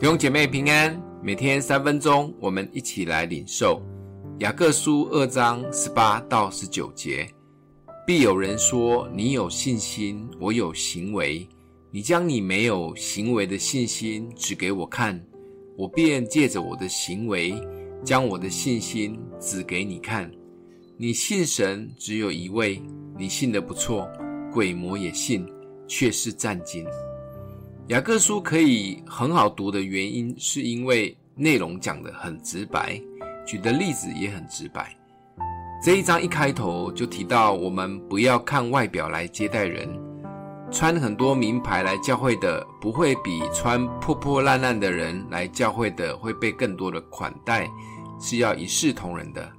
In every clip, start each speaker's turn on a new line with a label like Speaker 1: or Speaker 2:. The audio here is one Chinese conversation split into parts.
Speaker 1: 弟兄姐妹平安，每天三分钟，我们一起来领受雅各书二章十八到十九节。必有人说：“你有信心，我有行为。你将你没有行为的信心指给我看，我便借着我的行为，将我的信心指给你看。你信神只有一位，你信得不错，鬼魔也信，却是战惊。”雅各书可以很好读的原因，是因为内容讲得很直白，举的例子也很直白。这一章一开头就提到，我们不要看外表来接待人，穿很多名牌来教会的，不会比穿破破烂烂的人来教会的会被更多的款待，是要一视同仁的。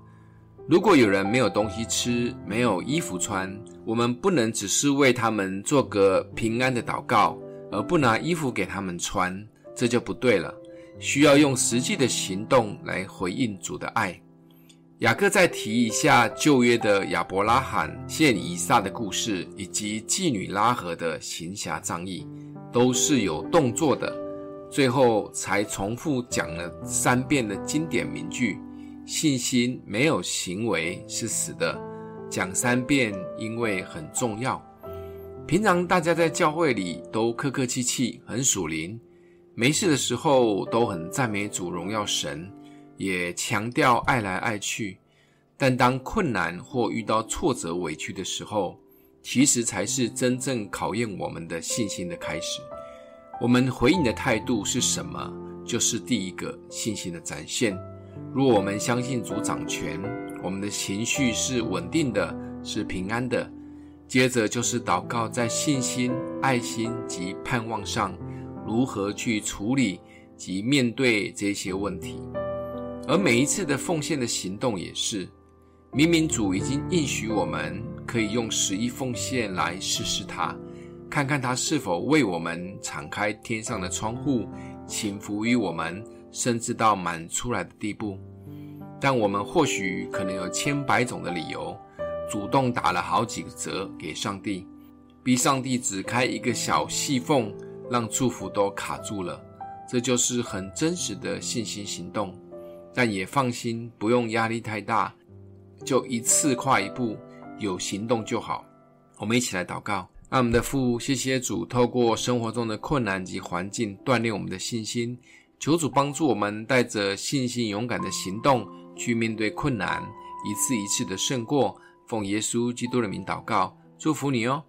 Speaker 1: 如果有人没有东西吃，没有衣服穿，我们不能只是为他们做个平安的祷告。而不拿衣服给他们穿，这就不对了。需要用实际的行动来回应主的爱。雅各再提一下旧约的亚伯拉罕献以撒的故事，以及妓女拉合的行侠仗义，都是有动作的。最后才重复讲了三遍的经典名句：信心没有行为是死的。讲三遍，因为很重要。平常大家在教会里都客客气气，很属灵，没事的时候都很赞美主、荣耀神，也强调爱来爱去。但当困难或遇到挫折、委屈的时候，其实才是真正考验我们的信心的开始。我们回应的态度是什么，就是第一个信心的展现。如果我们相信主掌权，我们的情绪是稳定的，是平安的。接着就是祷告，在信心、爱心及盼望上，如何去处理及面对这些问题。而每一次的奉献的行动也是，明明主已经应许我们可以用十一奉献来试试他，看看他是否为我们敞开天上的窗户，倾福于我们，甚至到满出来的地步。但我们或许可能有千百种的理由。主动打了好几个折给上帝，逼上帝只开一个小细缝，让祝福都卡住了。这就是很真实的信心行动，但也放心，不用压力太大，就一次跨一步，有行动就好。我们一起来祷告，爱我们的父，谢谢主，透过生活中的困难及环境锻炼我们的信心，求主帮助我们带着信心勇敢的行动去面对困难，一次一次的胜过。奉耶稣基督的名祷告，祝福你哦。